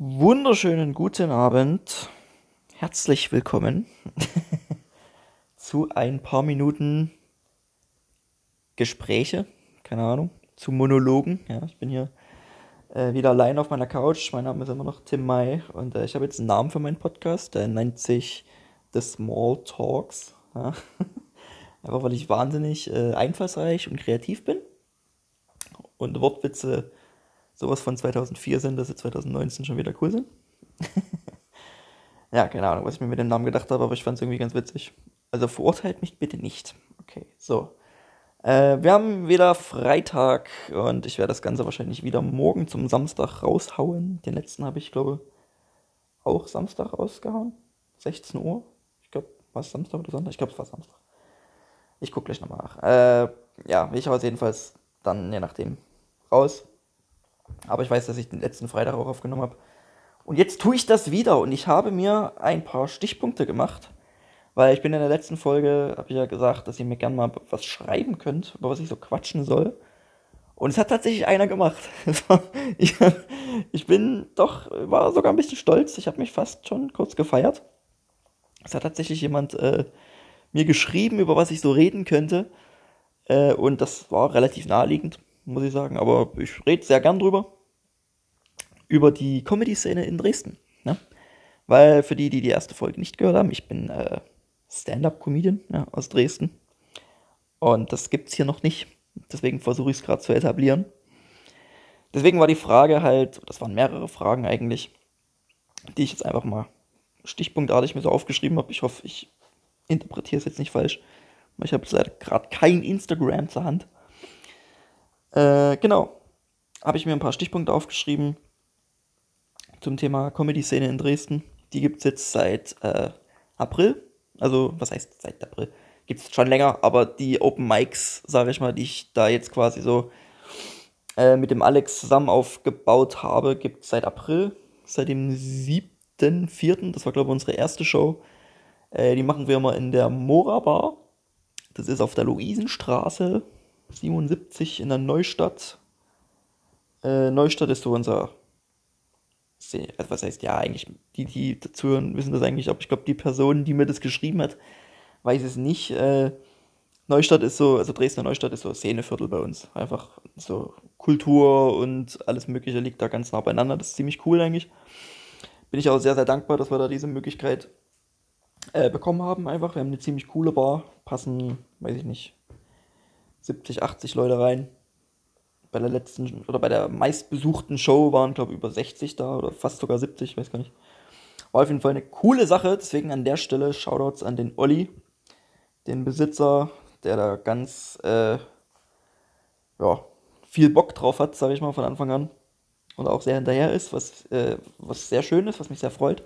Wunderschönen guten Abend. Herzlich willkommen zu ein paar Minuten Gespräche, keine Ahnung, zu Monologen. Ja, ich bin hier äh, wieder allein auf meiner Couch. Mein Name ist immer noch Tim Mai und äh, ich habe jetzt einen Namen für meinen Podcast. Der nennt sich The Small Talks. Ja. Einfach weil ich wahnsinnig äh, einfallsreich und kreativ bin und Wortwitze sowas von 2004 sind, dass sie 2019 schon wieder cool sind. ja, keine Ahnung, was ich mir mit dem Namen gedacht habe, aber ich fand es irgendwie ganz witzig. Also verurteilt mich bitte nicht. Okay, so. Äh, wir haben wieder Freitag und ich werde das Ganze wahrscheinlich wieder morgen zum Samstag raushauen. Den letzten habe ich, glaube auch Samstag rausgehauen. 16 Uhr. Ich glaube, war es Samstag oder Sonntag? Ich glaube, es war Samstag. Ich gucke gleich nochmal nach. Äh, ja, ich hau es jedenfalls dann, je nachdem, raus. Aber ich weiß, dass ich den letzten Freitag auch aufgenommen habe. Und jetzt tue ich das wieder und ich habe mir ein paar Stichpunkte gemacht, weil ich bin in der letzten Folge, habe ich ja gesagt, dass ihr mir gerne mal was schreiben könnt, über was ich so quatschen soll. Und es hat tatsächlich einer gemacht. ich, bin doch, war sogar ein bisschen stolz. Ich habe mich fast schon kurz gefeiert. Es hat tatsächlich jemand äh, mir geschrieben, über was ich so reden könnte. Äh, und das war relativ naheliegend muss ich sagen. Aber ich rede sehr gern drüber. Über die Comedy-Szene in Dresden. Ne? Weil für die, die die erste Folge nicht gehört haben, ich bin äh, Stand-Up-Comedian ja, aus Dresden. Und das gibt es hier noch nicht. Deswegen versuche ich es gerade zu etablieren. Deswegen war die Frage halt, das waren mehrere Fragen eigentlich, die ich jetzt einfach mal stichpunktartig mir so aufgeschrieben habe. Ich hoffe, ich interpretiere es jetzt nicht falsch. Ich habe leider gerade kein Instagram zur Hand. Äh, genau. Habe ich mir ein paar Stichpunkte aufgeschrieben zum Thema Comedy-Szene in Dresden. Die gibt es jetzt seit äh, April. Also, was heißt seit April? Gibt es schon länger, aber die Open Mics, sage ich mal, die ich da jetzt quasi so äh, mit dem Alex zusammen aufgebaut habe, gibt es seit April. Seit dem 7.4. Das war, glaube ich, unsere erste Show. Äh, die machen wir immer in der Mora Bar. Das ist auf der Luisenstraße 77 in der Neustadt. Äh, Neustadt ist so unser. Also was heißt ja eigentlich? Die, die dazu hören, wissen das eigentlich, aber ich glaube, die Person, die mir das geschrieben hat, weiß es nicht. Äh, Neustadt ist so, also Dresdner Neustadt ist so Szeneviertel bei uns. Einfach so Kultur und alles Mögliche liegt da ganz nah beieinander. Das ist ziemlich cool eigentlich. Bin ich auch sehr, sehr dankbar, dass wir da diese Möglichkeit äh, bekommen haben. Einfach, wir haben eine ziemlich coole Bar. Passen, weiß ich nicht, 70, 80 Leute rein. Bei der letzten oder bei der meistbesuchten Show waren, glaube ich, über 60 da oder fast sogar 70, ich weiß gar nicht. War auf jeden Fall eine coole Sache, deswegen an der Stelle Shoutouts an den Olli, den Besitzer, der da ganz äh, ja, viel Bock drauf hat, sage ich mal, von Anfang an. Und auch sehr hinterher ist, was, äh, was sehr schön ist, was mich sehr freut.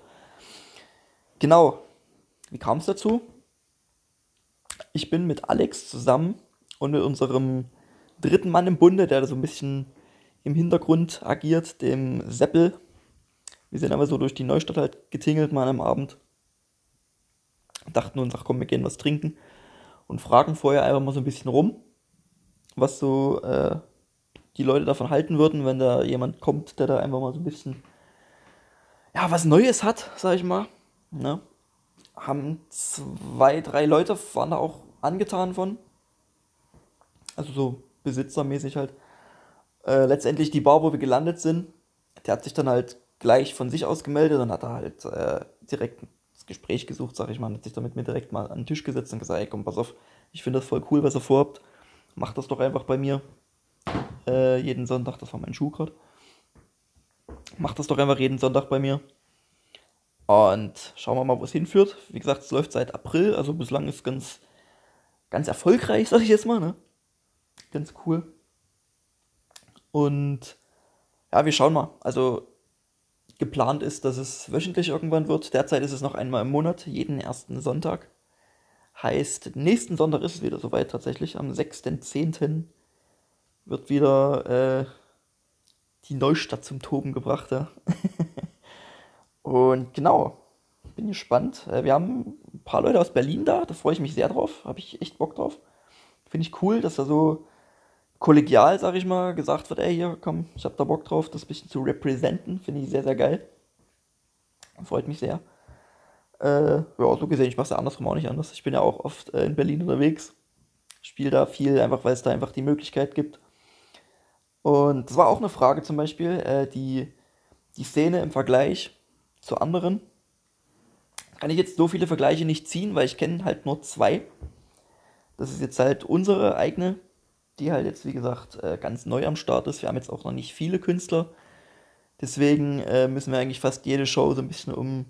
Genau, wie kam es dazu? Ich bin mit Alex zusammen und mit unserem dritten Mann im Bunde, der da so ein bisschen im Hintergrund agiert, dem Seppel. Wir sind aber so durch die Neustadt halt getingelt mal am Abend. Dachten uns, ach komm, wir gehen was trinken und fragen vorher einfach mal so ein bisschen rum, was so äh, die Leute davon halten würden, wenn da jemand kommt, der da einfach mal so ein bisschen, ja, was Neues hat, sag ich mal. Ne? Haben zwei, drei Leute, waren da auch angetan von. Also so besitzermäßig halt. Äh, letztendlich die Bar, wo wir gelandet sind, der hat sich dann halt gleich von sich aus gemeldet und hat da halt äh, direkt das Gespräch gesucht, sag ich mal, hat sich dann mit mir direkt mal an den Tisch gesetzt und gesagt, ey, komm, pass auf, ich finde das voll cool, was ihr vorhabt. Macht das doch einfach bei mir. Äh, jeden Sonntag, das war mein Schuh gerade. Macht das doch einfach jeden Sonntag bei mir. Und schauen wir mal, wo es hinführt. Wie gesagt, es läuft seit April, also bislang ist es ganz, ganz erfolgreich, sag ich jetzt mal, ne? Ganz cool. Und ja, wir schauen mal. Also geplant ist, dass es wöchentlich irgendwann wird. Derzeit ist es noch einmal im Monat, jeden ersten Sonntag. Heißt, nächsten Sonntag ist es wieder soweit tatsächlich. Am 6.10. wird wieder äh, die Neustadt zum Toben gebracht. Ja. Und genau, bin gespannt. Äh, wir haben ein paar Leute aus Berlin da, da freue ich mich sehr drauf. Habe ich echt Bock drauf. Finde ich cool, dass da so kollegial, sag ich mal, gesagt wird, ey, hier, komm, ich habe da Bock drauf, das bisschen zu representen. Finde ich sehr, sehr geil. Freut mich sehr. Äh, ja, so gesehen, ich mache es ja andersrum auch nicht anders. Ich bin ja auch oft äh, in Berlin unterwegs. Spiele da viel, einfach weil es da einfach die Möglichkeit gibt. Und das war auch eine Frage zum Beispiel, äh, die, die Szene im Vergleich zu anderen. Kann ich jetzt so viele Vergleiche nicht ziehen, weil ich kenne halt nur zwei. Das ist jetzt halt unsere eigene, die halt jetzt, wie gesagt, äh, ganz neu am Start ist. Wir haben jetzt auch noch nicht viele Künstler. Deswegen äh, müssen wir eigentlich fast jede Show so ein bisschen um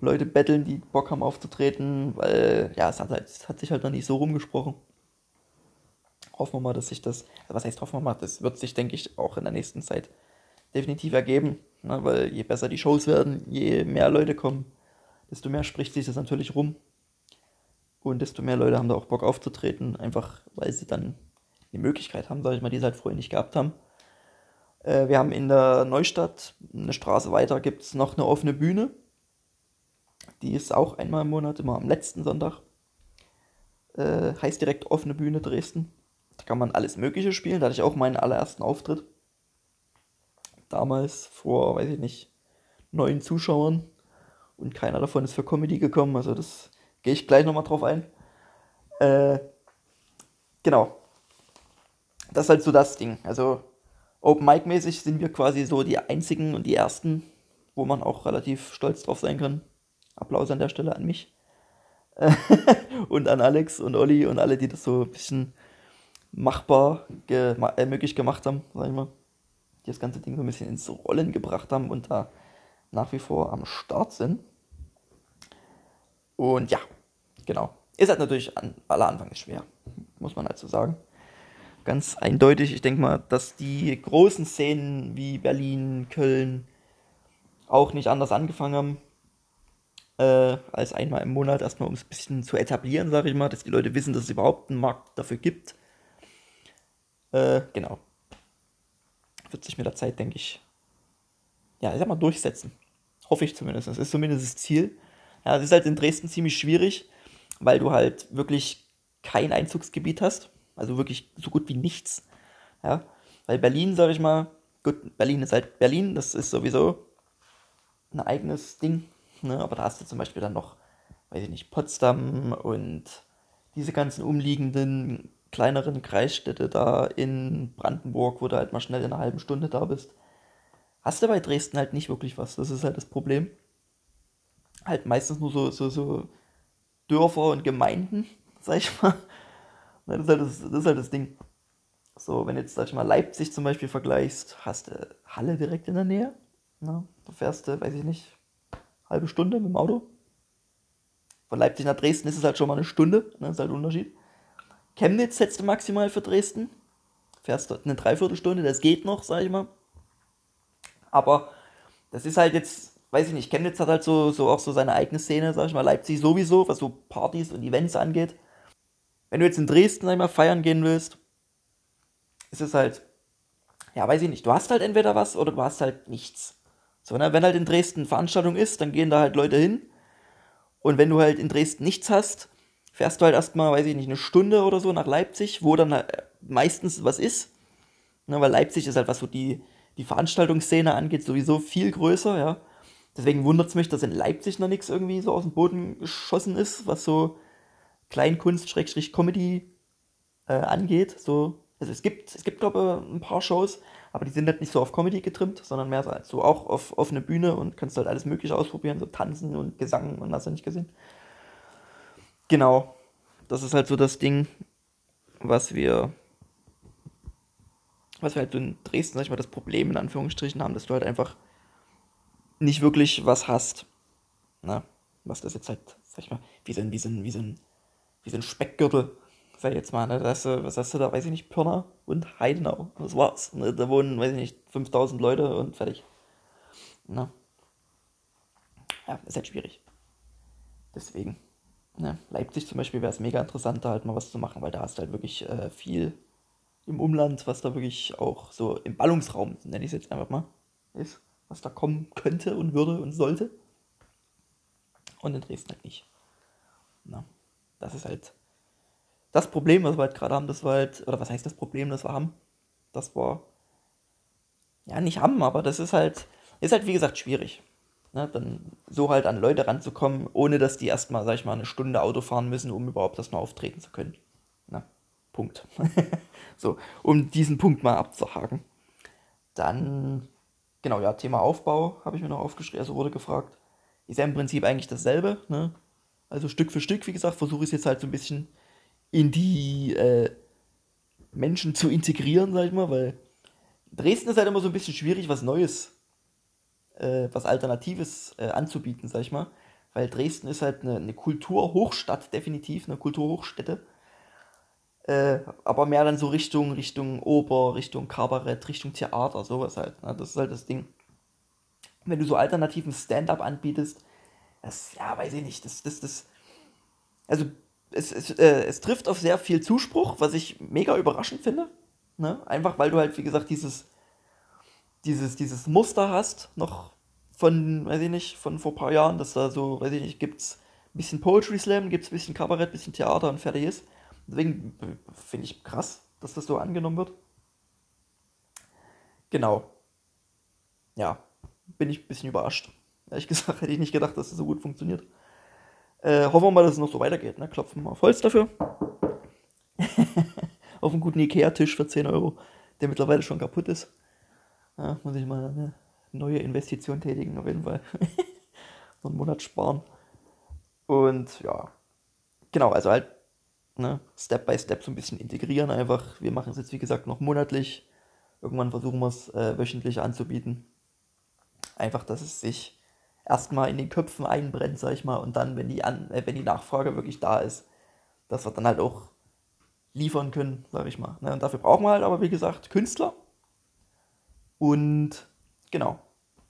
Leute betteln, die Bock haben aufzutreten, weil ja, es hat, halt, es hat sich halt noch nicht so rumgesprochen. Hoffen wir mal, dass sich das, also was heißt hoffen wir mal, das wird sich, denke ich, auch in der nächsten Zeit definitiv ergeben, ne, weil je besser die Shows werden, je mehr Leute kommen, desto mehr spricht sich das natürlich rum. Und desto mehr Leute haben da auch Bock aufzutreten, einfach weil sie dann die Möglichkeit haben, sage ich mal, die sie halt vorher nicht gehabt haben. Äh, wir haben in der Neustadt, eine Straße weiter, gibt es noch eine offene Bühne. Die ist auch einmal im Monat, immer am letzten Sonntag. Äh, heißt direkt offene Bühne Dresden. Da kann man alles Mögliche spielen. Da hatte ich auch meinen allerersten Auftritt. Damals vor, weiß ich nicht, neun Zuschauern. Und keiner davon ist für Comedy gekommen. Also das gehe ich gleich nochmal drauf ein. Äh, genau. Das ist halt so das Ding. Also Open Mic mäßig sind wir quasi so die einzigen und die ersten, wo man auch relativ stolz drauf sein kann. Applaus an der Stelle an mich. und an Alex und Olli und alle, die das so ein bisschen machbar ge äh, möglich gemacht haben, sag ich mal. Die das ganze Ding so ein bisschen ins Rollen gebracht haben und da nach wie vor am Start sind. Und ja, genau. Ist halt natürlich an aller Anfang ist schwer, muss man halt so sagen. Ganz eindeutig, ich denke mal, dass die großen Szenen wie Berlin, Köln auch nicht anders angefangen haben äh, als einmal im Monat, erstmal um es ein bisschen zu etablieren, sage ich mal, dass die Leute wissen, dass es überhaupt einen Markt dafür gibt. Äh, genau. Wird sich mit der Zeit, denke ich, ja, ich sag mal, durchsetzen. Hoffe ich zumindest. Das ist zumindest das Ziel. Ja, es ist halt in Dresden ziemlich schwierig, weil du halt wirklich kein Einzugsgebiet hast. Also wirklich so gut wie nichts. Ja, weil Berlin, sage ich mal, gut, Berlin ist halt Berlin, das ist sowieso ein eigenes Ding. Ne? Aber da hast du zum Beispiel dann noch, weiß ich nicht, Potsdam und diese ganzen umliegenden kleineren Kreisstädte da in Brandenburg, wo du halt mal schnell in einer halben Stunde da bist. Hast du bei Dresden halt nicht wirklich was. Das ist halt das Problem. Halt meistens nur so, so, so Dörfer und Gemeinden, sag ich mal. Das ist, halt das, das ist halt das Ding. So, wenn jetzt, sag ich mal, Leipzig zum Beispiel vergleichst, hast du Halle direkt in der Nähe. Na, du fährst, weiß ich nicht, halbe Stunde mit dem Auto. Von Leipzig nach Dresden ist es halt schon mal eine Stunde, ne, ist halt ein Unterschied. Chemnitz setzt du maximal für Dresden. Fährst dort eine Dreiviertelstunde, das geht noch, sag ich mal. Aber das ist halt jetzt, weiß ich nicht, Chemnitz hat halt so, so auch so seine eigene Szene, sag ich mal. Leipzig sowieso, was so Partys und Events angeht. Wenn du jetzt in Dresden einmal feiern gehen willst, ist es halt, ja, weiß ich nicht, du hast halt entweder was oder du hast halt nichts. So, ne? Wenn halt in Dresden Veranstaltung ist, dann gehen da halt Leute hin. Und wenn du halt in Dresden nichts hast, fährst du halt erstmal, weiß ich nicht, eine Stunde oder so nach Leipzig, wo dann halt meistens was ist. Ne? Weil Leipzig ist halt, was so die, die Veranstaltungsszene angeht, sowieso viel größer, ja. Deswegen wundert es mich, dass in Leipzig noch nichts irgendwie so aus dem Boden geschossen ist, was so Kleinkunst-Comedy äh, angeht. So, also es gibt, es gibt, glaube ich, ein paar Shows, aber die sind halt nicht so auf Comedy getrimmt, sondern mehr so auch auf offene Bühne und kannst halt alles Mögliche ausprobieren, so Tanzen und Gesang und hast du nicht gesehen. Genau, das ist halt so das Ding, was wir, was wir halt so in Dresden, sag ich mal, das Problem in Anführungsstrichen haben, dass du halt einfach nicht wirklich was hast. Na, was das jetzt halt, sag ich mal, wie so ein, wie so ein, wie so ein, wie so ein Speckgürtel sag ich jetzt mal, ne, das, was hast du da, weiß ich nicht, Pirna und Heidenau. Das war's. Ne, da wohnen, weiß ich nicht, 5000 Leute und fertig. Na. Ne. Ja, ist halt schwierig. Deswegen. Ne, Leipzig zum Beispiel wäre es mega interessant, da halt mal was zu machen, weil da hast du halt wirklich äh, viel im Umland, was da wirklich auch so im Ballungsraum, nenne ich es jetzt einfach mal, ist, was da kommen könnte und würde und sollte. Und in Dresden halt nicht. Na, das ist halt das Problem, was wir halt gerade haben, das war halt, oder was heißt das Problem, das wir haben? Das war, ja, nicht haben, aber das ist halt, ist halt wie gesagt schwierig. Ne? Dann so halt an Leute ranzukommen, ohne dass die erstmal, sag ich mal, eine Stunde Auto fahren müssen, um überhaupt erstmal auftreten zu können. Na, Punkt. so, um diesen Punkt mal abzuhaken. Dann, genau, ja, Thema Aufbau habe ich mir noch aufgeschrieben, also wurde gefragt. Ist ja im Prinzip eigentlich dasselbe, ne? Also Stück für Stück, wie gesagt, versuche ich es jetzt halt so ein bisschen in die äh, Menschen zu integrieren, sag ich mal, weil Dresden ist halt immer so ein bisschen schwierig, was Neues, äh, was Alternatives äh, anzubieten, sag ich mal. Weil Dresden ist halt eine, eine Kulturhochstadt, definitiv, eine Kulturhochstätte. Äh, aber mehr dann so Richtung, Richtung Oper, Richtung Kabarett, Richtung Theater, sowas halt. Ne? Das ist halt das Ding. Wenn du so alternativen Stand-up anbietest, das, ja, weiß ich nicht, das, das, das, also es, es, äh, es trifft auf sehr viel Zuspruch, was ich mega überraschend finde. Ne? Einfach weil du halt, wie gesagt, dieses, dieses, dieses Muster hast, noch von, weiß ich nicht, von vor ein paar Jahren, dass da so, weiß ich nicht, gibt's ein bisschen Poetry Slam, gibt's ein bisschen Kabarett, ein bisschen Theater und fertig ist. Deswegen finde ich krass, dass das so angenommen wird. Genau. Ja, bin ich ein bisschen überrascht. Ehrlich gesagt hätte ich nicht gedacht, dass das so gut funktioniert. Äh, hoffen wir mal, dass es noch so weitergeht. Ne? Klopfen wir auf Holz dafür. auf einen guten Ikea-Tisch für 10 Euro, der mittlerweile schon kaputt ist. Ja, muss ich mal eine neue Investition tätigen, auf jeden Fall. so einen Monat sparen. Und ja, genau, also halt ne, Step by Step so ein bisschen integrieren einfach. Wir machen es jetzt, wie gesagt, noch monatlich. Irgendwann versuchen wir es äh, wöchentlich anzubieten. Einfach, dass es sich erstmal in den Köpfen einbrennt, sag ich mal, und dann, wenn die, An äh, wenn die Nachfrage wirklich da ist, dass wir dann halt auch liefern können, sag ich mal. Ne? Und dafür brauchen wir halt aber, wie gesagt, Künstler. Und genau.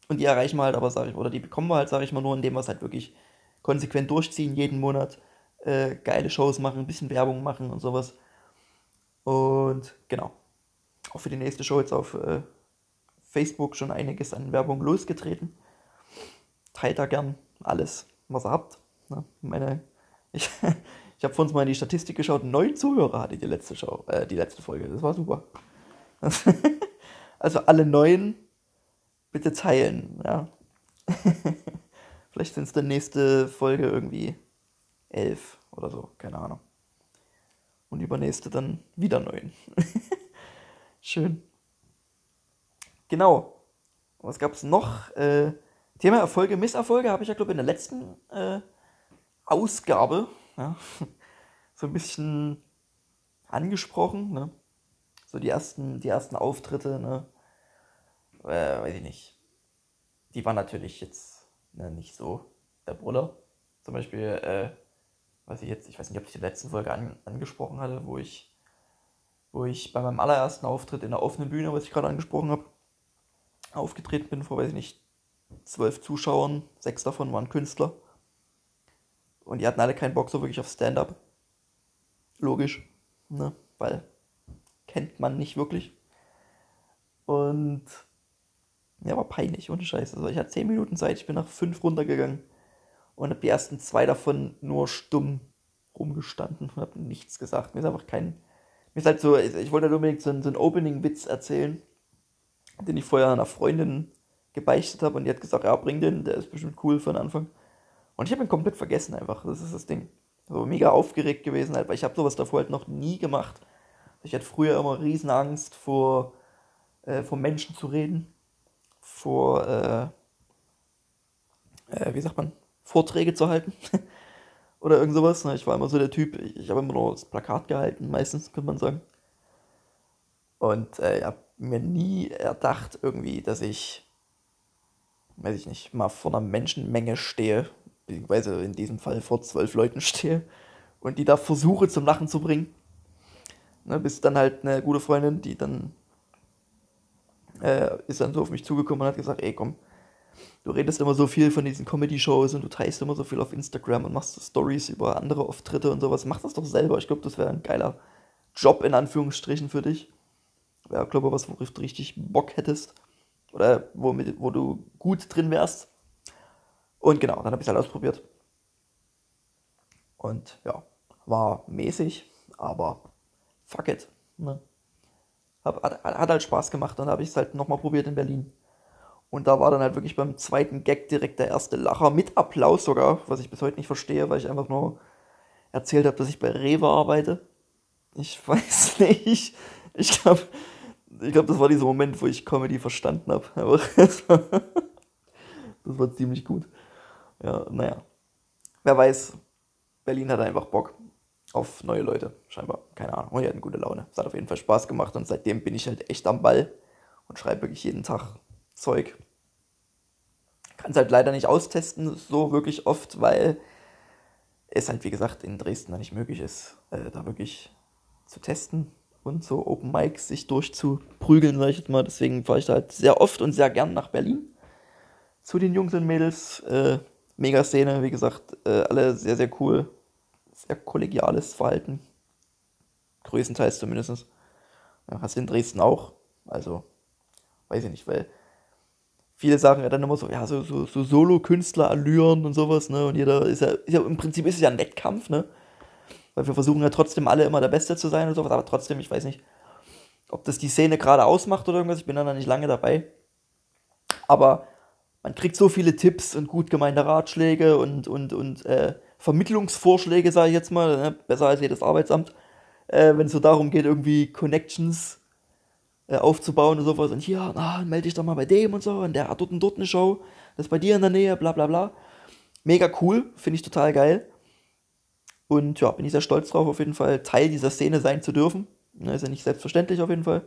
Und die erreichen wir halt aber, sag ich, oder die bekommen wir halt, sag ich mal, nur, indem wir es halt wirklich konsequent durchziehen, jeden Monat äh, geile Shows machen, ein bisschen Werbung machen und sowas. Und genau. Auch für die nächste Show jetzt auf äh, Facebook schon einiges an Werbung losgetreten teilt da gern alles, was ihr habt. Ne? Meine, ich ich habe vor uns mal in die Statistik geschaut, neun Zuhörer hatte die letzte Show, äh, die letzte Folge. Das war super. also alle neun bitte teilen, ja. Vielleicht sind es dann nächste Folge irgendwie elf oder so, keine Ahnung. Und übernächste dann wieder neun. Schön. Genau. Was gab es noch? Äh, Thema Erfolge, Misserfolge habe ich ja, glaube ich, in der letzten äh, Ausgabe ja, so ein bisschen angesprochen. Ne? So die ersten, die ersten Auftritte, ne? Äh, weiß ich nicht. Die waren natürlich jetzt ne, nicht so der Brüller. Zum Beispiel, äh, weiß ich jetzt, ich weiß nicht, ob ich die letzten Folge an, angesprochen hatte, wo ich, wo ich bei meinem allerersten Auftritt in der offenen Bühne, was ich gerade angesprochen habe, aufgetreten bin vor, weiß ich nicht, zwölf Zuschauern, sechs davon waren Künstler. Und die hatten alle keinen Bock so wirklich auf Stand-up. Logisch, ne? Weil kennt man nicht wirklich. Und ja, war peinlich, ohne Scheiße. Also ich hatte zehn Minuten Zeit, ich bin nach fünf runtergegangen und habe die ersten zwei davon nur stumm rumgestanden und habe nichts gesagt. Mir ist einfach kein. Mir ist halt so, ich wollte halt unbedingt so einen, so einen Opening-Witz erzählen, den ich vorher einer Freundin gebeichtet habe und die hat gesagt, ja, bring den, der ist bestimmt cool für den Anfang. Und ich habe ihn komplett vergessen einfach, das ist das Ding. So mega aufgeregt gewesen halt, weil ich habe sowas davor halt noch nie gemacht. Ich hatte früher immer riesen Angst vor, äh, vor Menschen zu reden, vor, äh, äh, wie sagt man, Vorträge zu halten oder irgend sowas. Ne? Ich war immer so der Typ, ich, ich habe immer nur das Plakat gehalten, meistens, könnte man sagen. Und äh, ich habe mir nie erdacht irgendwie, dass ich weiß ich nicht, mal vor einer Menschenmenge stehe, beziehungsweise in diesem Fall vor zwölf Leuten stehe und die da versuche zum Lachen zu bringen. Ne, bis dann halt eine gute Freundin, die dann äh, ist dann so auf mich zugekommen und hat gesagt, ey komm, du redest immer so viel von diesen Comedy-Shows und du teilst immer so viel auf Instagram und machst Stories über andere Auftritte und sowas. Mach das doch selber. Ich glaube, das wäre ein geiler Job in Anführungsstrichen für dich. Wäre, glaube ich, was, worauf du richtig Bock hättest oder womit, wo du gut drin wärst. Und genau, dann habe ich es halt ausprobiert. Und ja, war mäßig, aber fuck it. Ne? Hab, hat, hat halt Spaß gemacht. Dann habe ich es halt nochmal probiert in Berlin. Und da war dann halt wirklich beim zweiten Gag direkt der erste Lacher mit Applaus sogar, was ich bis heute nicht verstehe, weil ich einfach nur erzählt habe, dass ich bei Rewe arbeite. Ich weiß nicht. Ich glaube, ich glaub, das war dieser Moment, wo ich Comedy verstanden habe. Aber das war, das war ziemlich gut. Ja, naja. Wer weiß, Berlin hat einfach Bock auf neue Leute, scheinbar. Keine Ahnung. Und die hatten gute Laune. Es hat auf jeden Fall Spaß gemacht und seitdem bin ich halt echt am Ball und schreibe wirklich jeden Tag Zeug. Kann es halt leider nicht austesten, so wirklich oft, weil es halt, wie gesagt, in Dresden nicht möglich ist, äh, da wirklich zu testen und so Open Mics sich durchzuprügeln, sag ich jetzt mal. Deswegen fahre ich da halt sehr oft und sehr gern nach Berlin zu den Jungs und Mädels. Äh, Mega Szene, wie gesagt, äh, alle sehr, sehr cool. Sehr kollegiales Verhalten. Größtenteils zumindest. Ja, hast du in Dresden auch. Also, weiß ich nicht, weil viele sagen ja dann immer so, ja, so, so, so Solo-Künstler-Allüren und sowas, ne? Und jeder ist ja, ist ja, im Prinzip ist es ja ein Wettkampf, ne? Weil wir versuchen ja trotzdem alle immer der Beste zu sein und sowas, aber trotzdem, ich weiß nicht, ob das die Szene gerade ausmacht oder irgendwas, ich bin da nicht lange dabei. Aber man kriegt so viele Tipps und gut gemeinte Ratschläge und, und, und äh, Vermittlungsvorschläge, sage ich jetzt mal, ne? besser als jedes Arbeitsamt, äh, wenn es so darum geht, irgendwie Connections äh, aufzubauen und sowas. Und hier, na, melde dich doch mal bei dem und so. Und der hat dort und dort eine Show. Das ist bei dir in der Nähe, bla bla bla. Mega cool, finde ich total geil. Und ja, bin ich sehr stolz drauf, auf jeden Fall Teil dieser Szene sein zu dürfen. Ne, ist ja nicht selbstverständlich auf jeden Fall.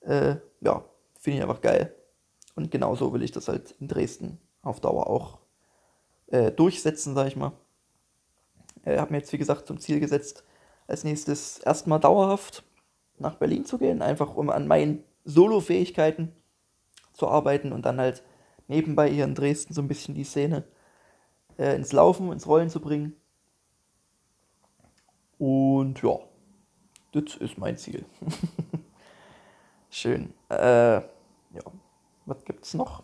Äh, ja, finde ich einfach geil. Und genauso will ich das halt in Dresden auf Dauer auch äh, durchsetzen, sag ich mal. Ich äh, habe mir jetzt, wie gesagt, zum Ziel gesetzt, als nächstes erstmal dauerhaft nach Berlin zu gehen, einfach um an meinen Solo-Fähigkeiten zu arbeiten und dann halt nebenbei hier in Dresden so ein bisschen die Szene äh, ins Laufen, ins Rollen zu bringen. Und ja, das ist mein Ziel. Schön. Äh, ja, was gibt's noch?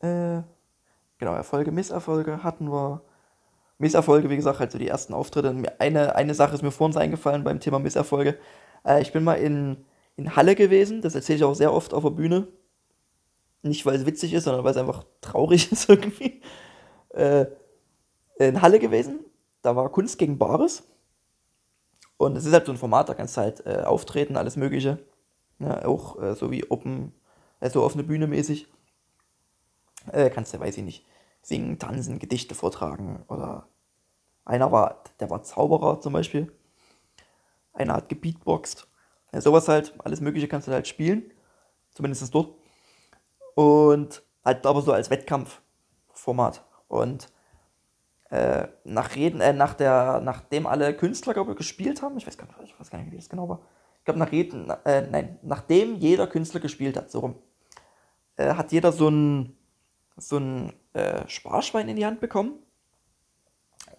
Äh, genau, Erfolge, Misserfolge hatten wir. Misserfolge, wie gesagt, halt so die ersten Auftritte. Eine, eine Sache ist mir vorhin eingefallen beim Thema Misserfolge. Äh, ich bin mal in, in Halle gewesen, das erzähle ich auch sehr oft auf der Bühne. Nicht, weil es witzig ist, sondern weil es einfach traurig ist irgendwie. Äh, in Halle gewesen, da war Kunst gegen Bares. Und es ist halt so ein Format, da kannst du halt äh, auftreten, alles Mögliche. Ja, auch äh, so wie Open, äh, so offene Bühne mäßig. Äh, kannst du, weiß ich nicht, singen, tanzen, Gedichte vortragen oder einer war, der war Zauberer zum Beispiel. Einer hat gebeatboxt. Ja, sowas halt, alles Mögliche kannst du halt spielen. Zumindest dort. Und halt aber so als Wettkampfformat. Und äh, nach Reden, äh, nach der, nachdem alle Künstler, glaube ich, gespielt haben, ich weiß gar nicht, ich weiß gar nicht, wie das genau war. Ich glaube, nach Reden, äh, nein, nachdem jeder Künstler gespielt hat, so rum, äh, hat jeder so ein, so ein äh, Sparschwein in die Hand bekommen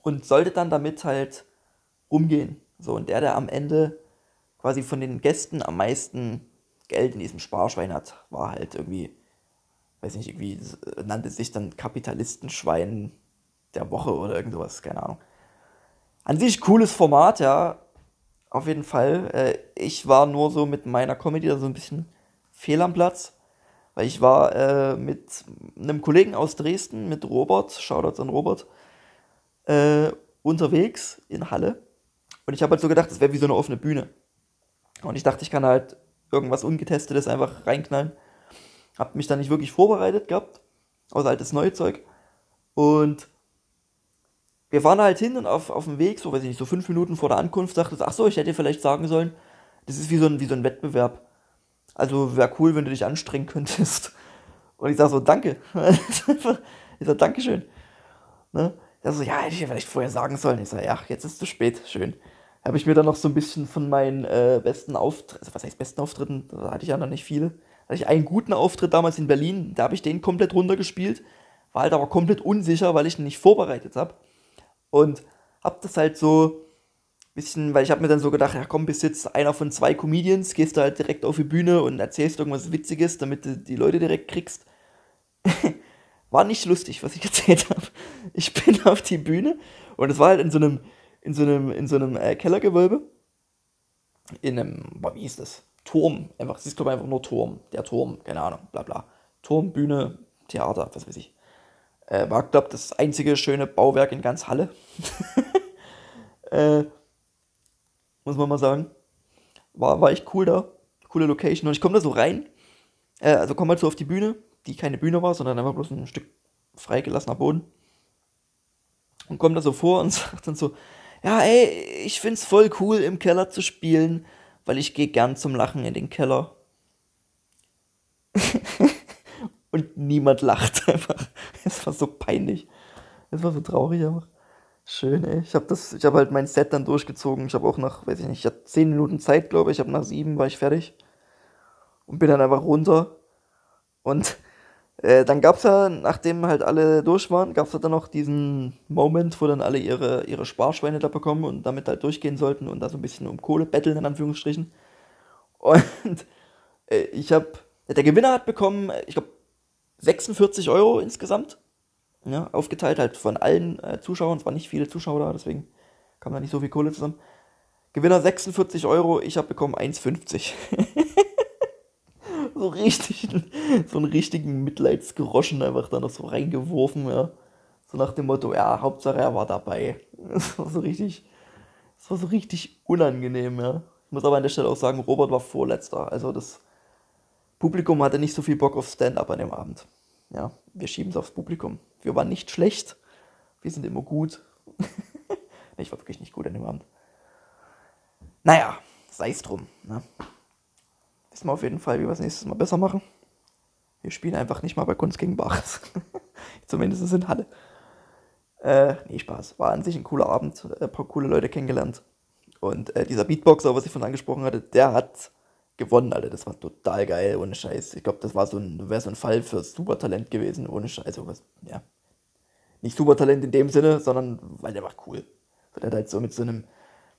und sollte dann damit halt umgehen. So, und der, der am Ende quasi von den Gästen am meisten Geld in diesem Sparschwein hat, war halt irgendwie, weiß nicht, irgendwie nannte sich dann Kapitalistenschwein der Woche oder irgend sowas, keine Ahnung. An sich cooles Format, ja, auf jeden Fall. Äh, ich war nur so mit meiner Comedy da so ein bisschen fehl am Platz. Weil ich war äh, mit einem Kollegen aus Dresden, mit Robert, Shoutouts an Robert, äh, unterwegs in Halle. Und ich habe halt so gedacht, das wäre wie so eine offene Bühne. Und ich dachte, ich kann halt irgendwas Ungetestetes einfach reinknallen. Hab mich da nicht wirklich vorbereitet gehabt, außer halt das neue Zeug. Und wir fahren halt hin und auf, auf dem Weg, so weiß ich nicht, so fünf Minuten vor der Ankunft, dachte ich, ach so, ich hätte vielleicht sagen sollen, das ist wie so ein, wie so ein Wettbewerb. Also wäre cool, wenn du dich anstrengen könntest. Und ich sage so, danke. ich sage, Dankeschön. Ne? Er so, ja, hätte ich ja vielleicht vorher sagen sollen. Ich sage, ja, jetzt ist es zu spät. Schön. Habe ich mir dann noch so ein bisschen von meinen äh, besten Auftritten, also was heißt besten Auftritten? Da hatte ich ja noch nicht viele. Hatte ich einen guten Auftritt damals in Berlin, da habe ich den komplett runtergespielt. War halt aber komplett unsicher, weil ich ihn nicht vorbereitet habe. Und habe das halt so bisschen, weil ich habe mir dann so gedacht, ja komm, bist jetzt einer von zwei Comedians, gehst du halt direkt auf die Bühne und erzählst irgendwas Witziges, damit du die Leute direkt kriegst. War nicht lustig, was ich erzählt habe. Ich bin auf die Bühne Und es war halt in so einem, in so einem, in so einem äh, Kellergewölbe. In einem, boah, wie hieß das? Turm. Einfach, es ist einfach nur Turm. Der Turm, keine Ahnung, bla bla. Turm, Bühne, Theater, was weiß ich. Äh, war, glaube ich, das einzige schöne Bauwerk in ganz Halle. äh, muss man mal sagen. War, war echt cool da. Coole Location. Und ich komme da so rein. Äh, also komme halt so auf die Bühne, die keine Bühne war, sondern einfach bloß ein Stück freigelassener Boden. Und komme da so vor und sagt dann so, ja, ey, ich find's voll cool, im Keller zu spielen, weil ich gehe gern zum Lachen in den Keller. und niemand lacht einfach. Es war so peinlich. Es war so traurig einfach. Schön, ey. Ich habe das, halt mein Set dann durchgezogen. Ich habe auch nach, weiß ich nicht, ich hatte zehn Minuten Zeit, glaube ich. Ich habe nach sieben war ich fertig und bin dann einfach runter. Und äh, dann gab es ja, nachdem halt alle durch waren, gab es dann noch diesen Moment, wo dann alle ihre, ihre Sparschweine da bekommen und damit halt durchgehen sollten und da so ein bisschen um Kohle betteln, in Anführungsstrichen. Und äh, ich habe, der Gewinner hat bekommen, ich glaube, 46 Euro insgesamt. Ja, aufgeteilt halt von allen äh, Zuschauern. Es waren nicht viele Zuschauer da, deswegen kam da nicht so viel Kohle zusammen. Gewinner 46 Euro, ich habe bekommen 1,50. so richtig, so einen richtigen Mitleidsgroschen einfach da noch so reingeworfen, ja. So nach dem Motto, ja, Hauptsache er war dabei. Das war so richtig, das war so richtig unangenehm, ja. Ich muss aber an der Stelle auch sagen, Robert war Vorletzter. Also das Publikum hatte nicht so viel Bock auf Stand-up an dem Abend. Ja, wir schieben es aufs Publikum. Wir waren nicht schlecht. Wir sind immer gut. ich war wirklich nicht gut an dem Abend. Naja, sei es drum. Ne? Wissen wir auf jeden Fall, wie wir es nächstes Mal besser machen. Wir spielen einfach nicht mal bei Kunst gegen Bachs. Zumindest in Halle. Äh, nee, Spaß. War an sich ein cooler Abend. Ein paar coole Leute kennengelernt. Und äh, dieser Beatboxer, was ich von angesprochen hatte, der hat gewonnen, Alter. Das war total geil, ohne Scheiß. Ich glaube, das war so ein, wäre so ein Fall für Supertalent gewesen, ohne Scheiß. Also, was, ja. Nicht Supertalent in dem Sinne, sondern weil der war cool. Der hat halt so mit so einem,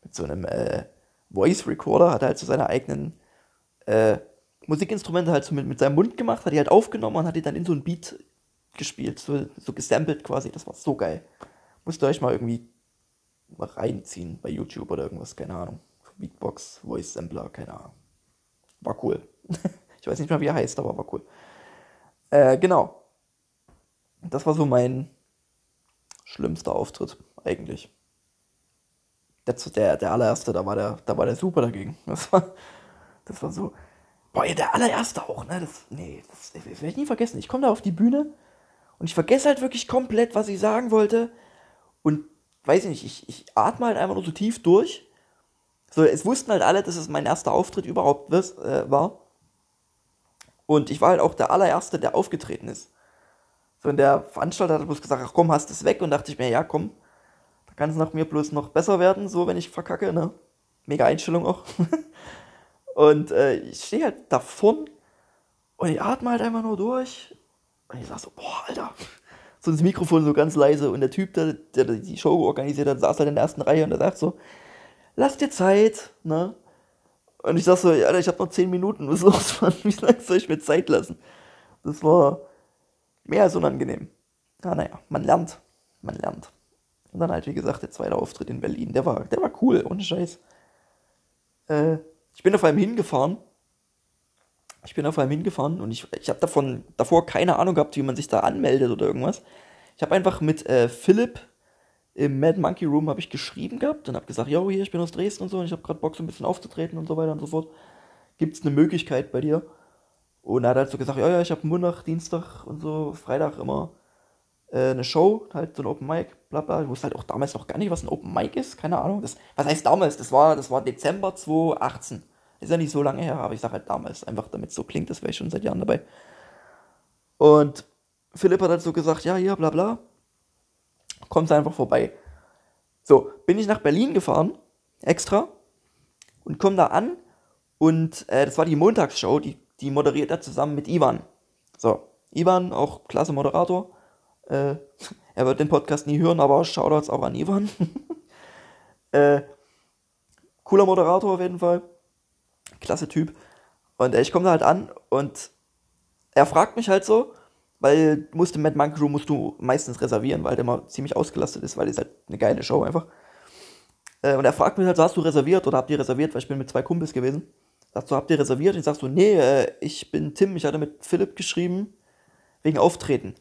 mit so einem äh, Voice Recorder, hat halt so seine eigenen äh, Musikinstrumente halt so mit, mit seinem Mund gemacht, hat die halt aufgenommen und hat die dann in so ein Beat gespielt, so, so gesampelt quasi. Das war so geil. Musst ihr euch mal irgendwie mal reinziehen bei YouTube oder irgendwas, keine Ahnung. Beatbox, Voice Sampler, keine Ahnung. War cool. ich weiß nicht mehr, wie er heißt, aber war cool. Äh, genau. Das war so mein schlimmster Auftritt, eigentlich. Der, der, der allererste, da war der, da war der super dagegen. Das war, das war so. Boah, ja, der allererste auch, ne? Das, nee, das, das werde ich nie vergessen. Ich komme da auf die Bühne und ich vergesse halt wirklich komplett, was ich sagen wollte. Und weiß ich nicht, ich, ich atme halt einfach nur so tief durch. So, es wussten halt alle, dass es mein erster Auftritt überhaupt was, äh, war. Und ich war halt auch der allererste, der aufgetreten ist. So, und der Veranstalter hat bloß gesagt, ach komm, hast es weg. Und dachte ich mir, ja, komm, da kann es nach mir bloß noch besser werden, so wenn ich verkacke, ne? Mega Einstellung auch. Und äh, ich stehe halt da vorn und ich atme halt einfach nur durch. Und ich sag so, boah, Alter. So ins Mikrofon so ganz leise. Und der Typ, der, der die Show organisiert hat, saß halt in der ersten Reihe und der sagt so, lass dir Zeit, ne? Und ich sag so, Alter, ich hab noch 10 Minuten, was los, Mann? Wie lange soll ich mir Zeit lassen? Das war mehr als unangenehm. Ja, naja, man lernt. Man lernt. Und dann halt, wie gesagt, der zweite Auftritt in Berlin. Der war, der war cool, ohne Scheiß. Äh, ich bin auf einem hingefahren. Ich bin auf einem hingefahren und ich, ich habe davon davor keine Ahnung gehabt, wie man sich da anmeldet oder irgendwas. Ich habe einfach mit äh, Philipp im Mad Monkey Room habe ich geschrieben gehabt und habe gesagt, yo, hier, ich bin aus Dresden und so und ich habe gerade Bock, so ein bisschen aufzutreten und so weiter und so fort. Gibt es eine Möglichkeit bei dir? Und er hat halt so gesagt, ja, ja, ich habe Montag, Dienstag und so, Freitag immer äh, eine Show, halt so ein Open Mic, bla bla. Ich wusste halt auch damals noch gar nicht, was ein Open Mic ist, keine Ahnung. Das, was heißt damals? Das war, das war Dezember 2018. Ist ja nicht so lange her, aber ich sag halt damals, einfach damit es so klingt, das wäre ich schon seit Jahren dabei. Und Philipp hat halt so gesagt, ja, hier, bla bla. Kommt einfach vorbei. So, bin ich nach Berlin gefahren, extra, und komme da an. Und äh, das war die Montagsshow, die, die moderiert er zusammen mit Ivan. So, Ivan, auch klasse Moderator. Äh, er wird den Podcast nie hören, aber Shoutouts auch an Ivan. äh, cooler Moderator auf jeden Fall. Klasse Typ. Und äh, ich komme da halt an und er fragt mich halt so, weil du musst im Mad Monkey Room musst du meistens reservieren, weil der immer ziemlich ausgelastet ist, weil ist halt eine geile Show einfach. Äh, und er fragt mich halt, so, hast du reserviert oder habt ihr reserviert, weil ich bin mit zwei Kumpels gewesen. Sagst du, habt ihr reserviert? Ich sag so, nee, äh, ich bin Tim, ich hatte mit Philipp geschrieben, wegen Auftreten.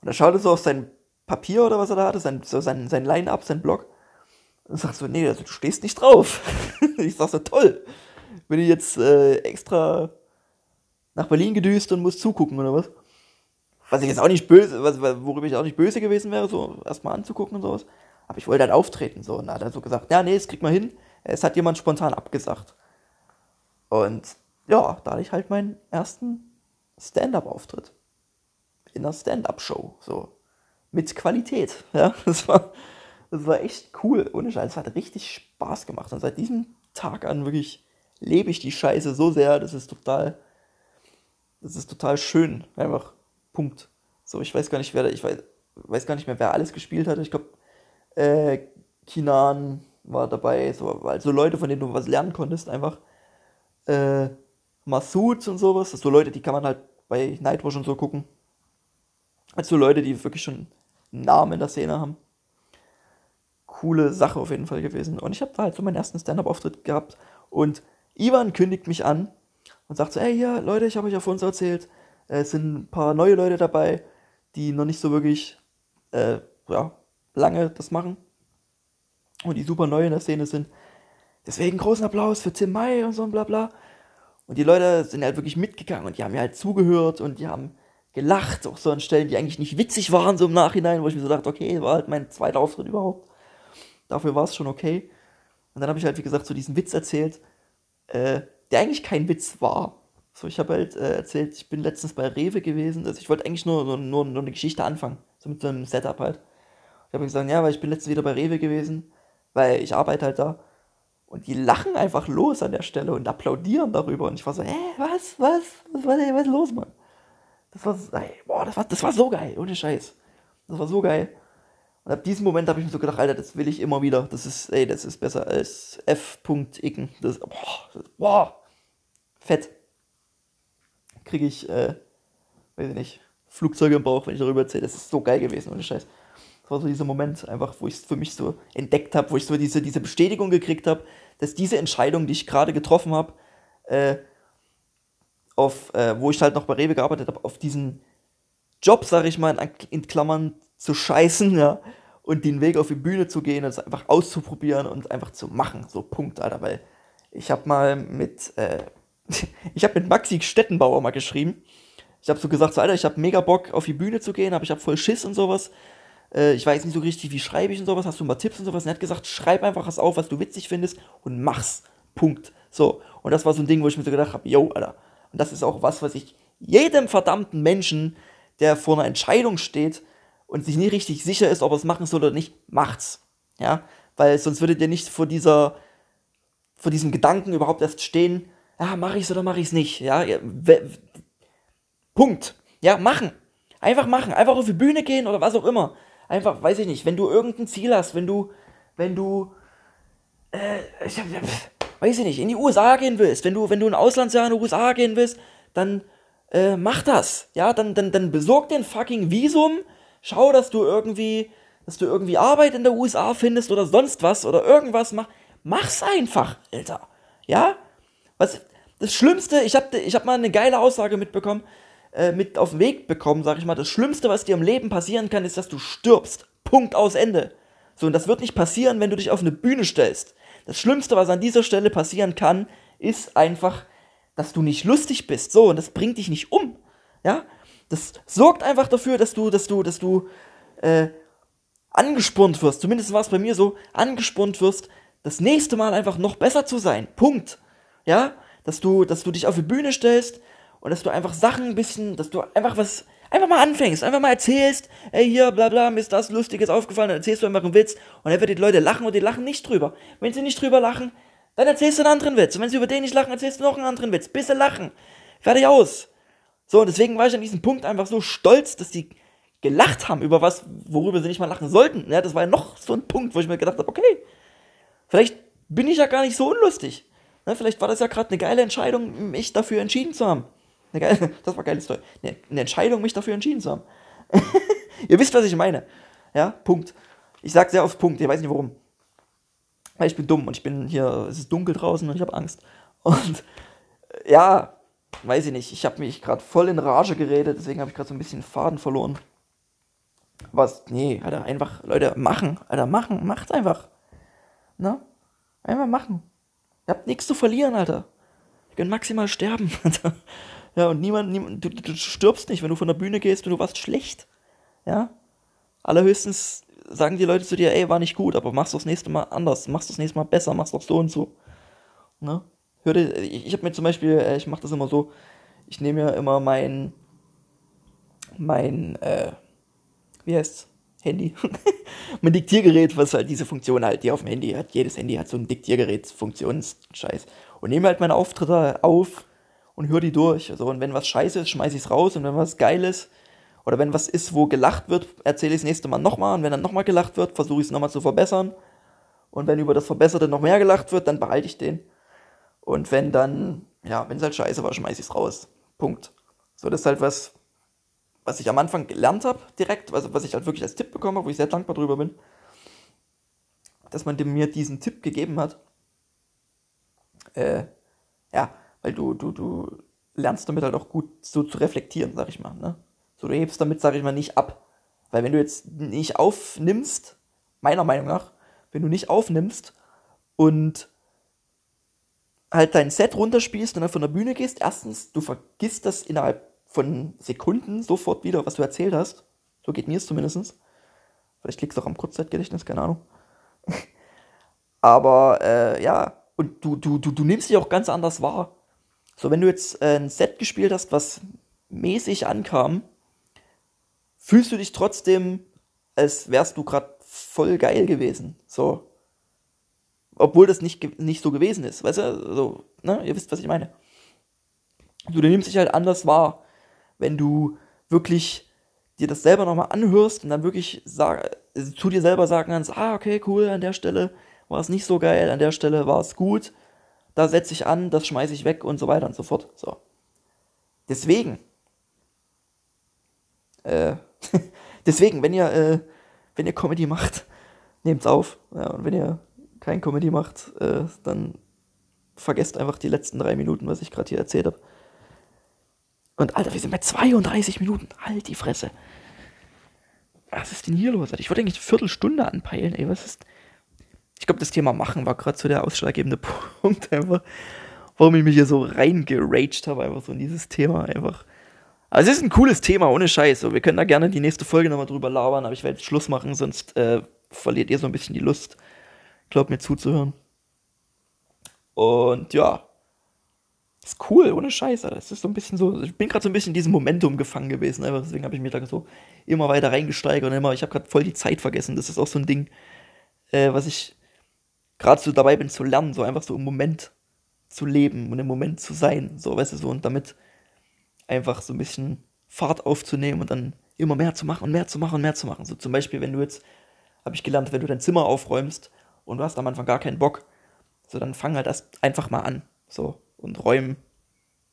Und er schaut so auf sein Papier oder was er da hatte, sein, so sein, sein Line-Up, sein Blog. Und sagt so, nee, also, du stehst nicht drauf. ich sag so, toll. Bin ich jetzt äh, extra nach Berlin gedüst und muss zugucken oder was? Was ich jetzt auch nicht böse, was, worüber ich auch nicht böse gewesen wäre, so erstmal anzugucken und sowas. Aber ich wollte halt auftreten, so. Und da hat er so gesagt, ja, nee, das kriegt man hin. Es hat jemand spontan abgesagt. Und ja, da hatte ich halt meinen ersten Stand-up-Auftritt. In einer Stand-up-Show, so. Mit Qualität, ja. Das war, das war echt cool. Ohne Scheiß. Es hat richtig Spaß gemacht. Und seit diesem Tag an wirklich lebe ich die Scheiße so sehr, das ist total, das ist total schön. Einfach, Punkt. So, ich weiß gar nicht, wer, ich weiß, weiß gar nicht mehr, wer alles gespielt hat. Ich glaube, äh, Kinan war dabei, so, also Leute, von denen du was lernen konntest, einfach. Äh, Massoud und sowas, so Leute, die kann man halt bei Nightwatch und so gucken. Also Leute, die wirklich schon einen Namen in der Szene haben. Coole Sache auf jeden Fall gewesen. Und ich habe da halt so meinen ersten Stand-Up-Auftritt gehabt. Und Ivan kündigt mich an und sagt so, hey, ja, Leute, ich habe euch vor uns erzählt, es sind ein paar neue Leute dabei, die noch nicht so wirklich, äh, ja, lange das machen und die super neu in der Szene sind. Deswegen großen Applaus für Tim Mai und so und bla bla. Und die Leute sind halt wirklich mitgegangen und die haben mir halt zugehört und die haben gelacht, auch so an Stellen, die eigentlich nicht witzig waren, so im Nachhinein, wo ich mir so dachte, okay, war halt mein zweiter Auftritt überhaupt. Dafür war es schon okay. Und dann habe ich halt, wie gesagt, so diesen Witz erzählt, äh, der eigentlich kein Witz war. So, ich habe halt äh, erzählt, ich bin letztens bei Rewe gewesen. Also ich wollte eigentlich nur, nur, nur, nur eine Geschichte anfangen. So mit so einem Setup halt. Ich habe gesagt, ja, weil ich bin letztens wieder bei Rewe gewesen, weil ich arbeite halt da. Und die lachen einfach los an der Stelle und applaudieren darüber. Und ich war so, hä, was, was, was, was, was ist los, Mann? Das war, ey, boah, das war, das war so geil, ohne Scheiß. Das war so geil. Und ab diesem Moment habe ich mir so gedacht, Alter, das will ich immer wieder. Das ist, ey, das ist besser als F. Icken. Das, boah, das, boah, fett. Kriege ich, äh, weiß ich nicht, Flugzeuge im Bauch, wenn ich darüber erzähle. Das ist so geil gewesen, ohne Scheiß war so dieser Moment einfach, wo ich es für mich so entdeckt habe, wo ich so diese, diese Bestätigung gekriegt habe, dass diese Entscheidung, die ich gerade getroffen habe, äh, auf, äh, wo ich halt noch bei Rewe gearbeitet habe, auf diesen Job, sag ich mal, in, in, Klammern zu scheißen, ja, und den Weg auf die Bühne zu gehen und es einfach auszuprobieren und einfach zu machen, so Punkt, Alter, weil ich habe mal mit, äh, ich habe mit Maxi Stettenbauer mal geschrieben. Ich habe so gesagt, so, Alter, ich habe mega Bock auf die Bühne zu gehen, aber ich habe voll Schiss und sowas äh, ich weiß nicht so richtig, wie schreibe ich und sowas, hast du mal Tipps und sowas? Und er hat gesagt, schreib einfach was auf, was du witzig findest und mach's. Punkt. So. Und das war so ein Ding, wo ich mir so gedacht habe, yo, Alter. Und das ist auch was, was ich jedem verdammten Menschen, der vor einer Entscheidung steht und sich nicht richtig sicher ist, ob er es machen soll oder nicht, macht's. Ja, weil sonst würdet ihr nicht vor dieser, vor diesem Gedanken überhaupt erst stehen, ja, mache ich's oder mache ich's nicht. Ja, Punkt. Ja, machen. Einfach machen. Einfach auf die Bühne gehen oder was auch immer einfach, weiß ich nicht, wenn du irgendein Ziel hast, wenn du, wenn du, äh, ich, weiß ich nicht, in die USA gehen willst, wenn du, wenn du ein Auslandsjahr in die USA gehen willst, dann äh, mach das, ja, dann, dann, dann besorg den fucking Visum, schau, dass du irgendwie, dass du irgendwie Arbeit in der USA findest oder sonst was oder irgendwas mach, mach's einfach, Alter, ja, was, das Schlimmste, ich hab, ich hab mal eine geile Aussage mitbekommen, äh, mit auf den Weg bekommen, sag ich mal. Das Schlimmste, was dir im Leben passieren kann, ist, dass du stirbst. Punkt aus Ende. So, und das wird nicht passieren, wenn du dich auf eine Bühne stellst. Das Schlimmste, was an dieser Stelle passieren kann, ist einfach, dass du nicht lustig bist. So, und das bringt dich nicht um. Ja? Das sorgt einfach dafür, dass du, dass du, dass du, äh, angespornt wirst. Zumindest war es bei mir so, angespornt wirst, das nächste Mal einfach noch besser zu sein. Punkt. Ja? Dass du, dass du dich auf die Bühne stellst, und dass du einfach Sachen ein bisschen, dass du einfach was, einfach mal anfängst, einfach mal erzählst, ey, hier, bla bla, mir ist das Lustiges aufgefallen, dann erzählst du einfach einen Witz und dann werden die Leute lachen und die lachen nicht drüber. Wenn sie nicht drüber lachen, dann erzählst du einen anderen Witz. Und wenn sie über den nicht lachen, erzählst du noch einen anderen Witz. Bis lachen. Fertig aus. So, und deswegen war ich an diesem Punkt einfach so stolz, dass die gelacht haben über was, worüber sie nicht mal lachen sollten. Ja, das war ja noch so ein Punkt, wo ich mir gedacht habe, okay, vielleicht bin ich ja gar nicht so unlustig. Ja, vielleicht war das ja gerade eine geile Entscheidung, mich dafür entschieden zu haben. Eine geile, das war eine geile Story. Eine, eine Entscheidung, mich dafür entschieden zu haben. Ihr wisst, was ich meine. Ja, Punkt. Ich sag sehr oft Punkt, ich weiß nicht warum. Weil ich bin dumm und ich bin hier, es ist dunkel draußen und ich habe Angst. Und ja, weiß ich nicht, ich habe mich gerade voll in Rage geredet, deswegen habe ich gerade so ein bisschen Faden verloren. Was, nee, Alter, einfach, Leute, machen, Alter, machen, macht einfach. Ne? Einfach machen. Ihr habt nichts zu verlieren, Alter. Ihr könnt maximal sterben, Alter. Ja, und niemand, niemand du, du stirbst nicht, wenn du von der Bühne gehst und du warst schlecht. Ja? Allerhöchstens sagen die Leute zu dir, ey, war nicht gut, aber machst du das nächste Mal anders, machst du das nächste Mal besser, machst doch so und so. Ne? Hör dir, ich, ich habe mir zum Beispiel, äh, ich mache das immer so, ich nehme ja immer mein, mein, äh, wie heißt's? Handy. mein Diktiergerät, was halt diese Funktion halt, die auf dem Handy hat. Jedes Handy hat so ein Diktiergerät, Funktionsscheiß. Und nehme halt meine Auftritte auf und höre die durch. Also, und wenn was scheiße ist, schmeiße ich es raus. Und wenn was geil ist, oder wenn was ist, wo gelacht wird, erzähle ich das nächste Mal nochmal. Und wenn dann nochmal gelacht wird, versuche ich es nochmal zu verbessern. Und wenn über das Verbesserte noch mehr gelacht wird, dann behalte ich den. Und wenn dann, ja, wenn es halt scheiße war, schmeiße ich es raus. Punkt. So, das ist halt was, was ich am Anfang gelernt habe, direkt, also was ich halt wirklich als Tipp bekommen habe, wo ich sehr dankbar drüber bin, dass man mir diesen Tipp gegeben hat. Äh, ja, weil du, du, du lernst damit halt auch gut so zu reflektieren, sag ich mal. Ne? So, du hebst damit, sag ich mal, nicht ab. Weil wenn du jetzt nicht aufnimmst, meiner Meinung nach, wenn du nicht aufnimmst und halt dein Set runterspielst und dann von der Bühne gehst, erstens, du vergisst das innerhalb von Sekunden sofort wieder, was du erzählt hast. So geht mir es zumindest. Vielleicht liegt es auch am Kurzzeitgedächtnis, keine Ahnung. Aber äh, ja, und du, du, du, du nimmst dich auch ganz anders wahr. So, wenn du jetzt äh, ein Set gespielt hast, was mäßig ankam, fühlst du dich trotzdem, als wärst du gerade voll geil gewesen. So. Obwohl das nicht, nicht so gewesen ist. Weißt du, so, ne? Ihr wisst, was ich meine. Du, du nimmst dich halt anders wahr, wenn du wirklich dir das selber nochmal anhörst und dann wirklich sag, zu dir selber sagen kannst, ah, okay, cool, an der Stelle war es nicht so geil, an der Stelle war es gut, da setze ich an, das schmeiße ich weg und so weiter und so fort. So. Deswegen, äh, deswegen, wenn ihr, äh, wenn ihr Comedy macht, nehmt's auf. Ja, und wenn ihr kein Comedy macht, äh, dann vergesst einfach die letzten drei Minuten, was ich gerade hier erzählt habe. Und Alter, wir sind bei 32 Minuten. Halt die Fresse. Was ist denn hier los? Ich wollte eigentlich eine Viertelstunde anpeilen, ey. Was ist. Ich glaube, das Thema Machen war gerade so der ausschlaggebende Punkt, einfach. Warum ich mich hier so reingeraged habe, einfach so in dieses Thema, einfach. Also es ist ein cooles Thema, ohne Scheiß. So, wir können da gerne die nächste Folge nochmal drüber labern, aber ich werde jetzt Schluss machen, sonst äh, verliert ihr so ein bisschen die Lust, glaubt mir zuzuhören. Und ja, ist cool, ohne Scheiß, Alter. Es ist so ein bisschen so, ich bin gerade so ein bisschen in diesem Momentum gefangen gewesen, einfach deswegen habe ich mich da so immer weiter reingesteigert und immer, ich habe gerade voll die Zeit vergessen. Das ist auch so ein Ding, äh, was ich gerade so dabei bin zu lernen, so einfach so im Moment zu leben und im Moment zu sein, so, weißt du, so und damit einfach so ein bisschen Fahrt aufzunehmen und dann immer mehr zu machen und mehr zu machen und mehr zu machen. So zum Beispiel, wenn du jetzt, habe ich gelernt, wenn du dein Zimmer aufräumst und du hast am Anfang gar keinen Bock, so dann fang halt erst einfach mal an. So und räumen,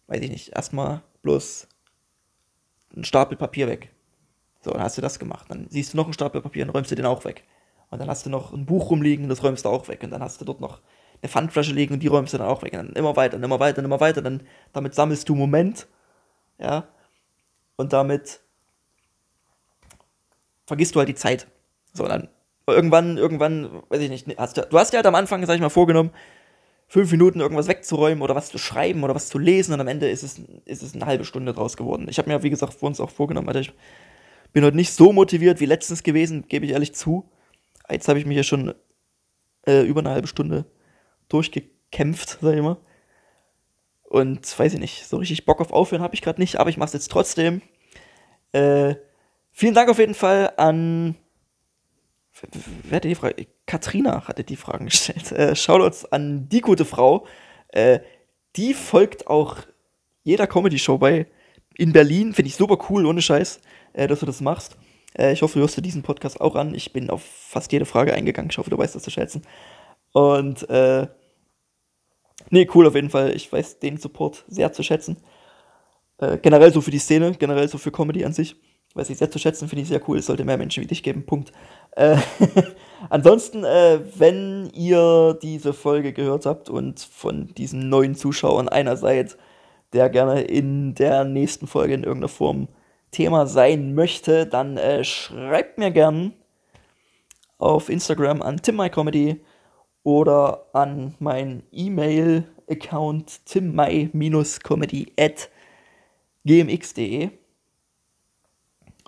weiß ich nicht, erstmal bloß einen Stapel Papier weg. So, dann hast du das gemacht. Dann siehst du noch einen Stapel Papier und räumst du den auch weg. Und dann hast du noch ein Buch rumliegen und das räumst du auch weg. Und dann hast du dort noch eine Pfandflasche liegen und die räumst du dann auch weg. Und dann immer weiter, und immer weiter, und immer weiter. Dann, damit sammelst du Moment ja, und damit vergisst du halt die Zeit. So, dann irgendwann, irgendwann, weiß ich nicht, hast du, du hast dir halt am Anfang, sag ich mal, vorgenommen, fünf Minuten irgendwas wegzuräumen oder was zu schreiben oder was zu lesen und am Ende ist es, ist es eine halbe Stunde draus geworden. Ich habe mir, wie gesagt, vor uns auch vorgenommen, Alter, ich bin heute nicht so motiviert wie letztens gewesen, gebe ich ehrlich zu. Jetzt habe ich mich ja schon äh, über eine halbe Stunde durchgekämpft, sag ich mal. Und weiß ich nicht, so richtig Bock auf Aufhören habe ich gerade nicht, aber ich mache es jetzt trotzdem. Äh, vielen Dank auf jeden Fall an. Wer hatte die Frage? Katrina hatte die Fragen gestellt. Äh, Shoutouts an die gute Frau. Äh, die folgt auch jeder Comedy-Show bei in Berlin. Finde ich super cool, ohne Scheiß, äh, dass du das machst. Äh, ich hoffe, du hörst dir diesen Podcast auch an. Ich bin auf fast jede Frage eingegangen. Ich hoffe, du weißt das zu schätzen. Und äh, Nee, cool auf jeden Fall. Ich weiß den Support sehr zu schätzen. Äh, generell so für die Szene, generell so für Comedy an sich. Weiß ich sehr zu schätzen, finde ich sehr cool. Es sollte mehr Menschen wie dich geben. Punkt. Äh, ansonsten, äh, wenn ihr diese Folge gehört habt und von diesen neuen Zuschauern einer seid, der gerne in der nächsten Folge in irgendeiner Form Thema sein möchte, dann äh, schreibt mir gern auf Instagram an timmycomedy oder an mein E-Mail-Account timmai-comedy at gmx.de.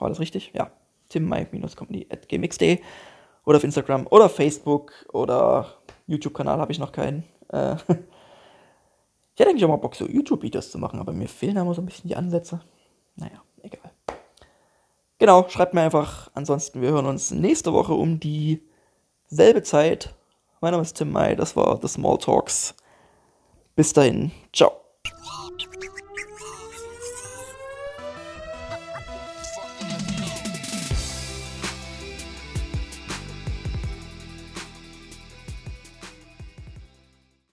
War das richtig? Ja. timmai-comedy at gmx.de oder auf Instagram oder Facebook oder YouTube-Kanal habe ich noch keinen. Äh, ich hätte eigentlich auch mal Bock, so YouTube-Videos zu machen, aber mir fehlen da immer so ein bisschen die Ansätze. Naja, egal. Genau, schreibt mir einfach. Ansonsten, wir hören uns nächste Woche um dieselbe Zeit. Mein Name ist Tim May, das war The Small Talks. Bis dahin, ciao.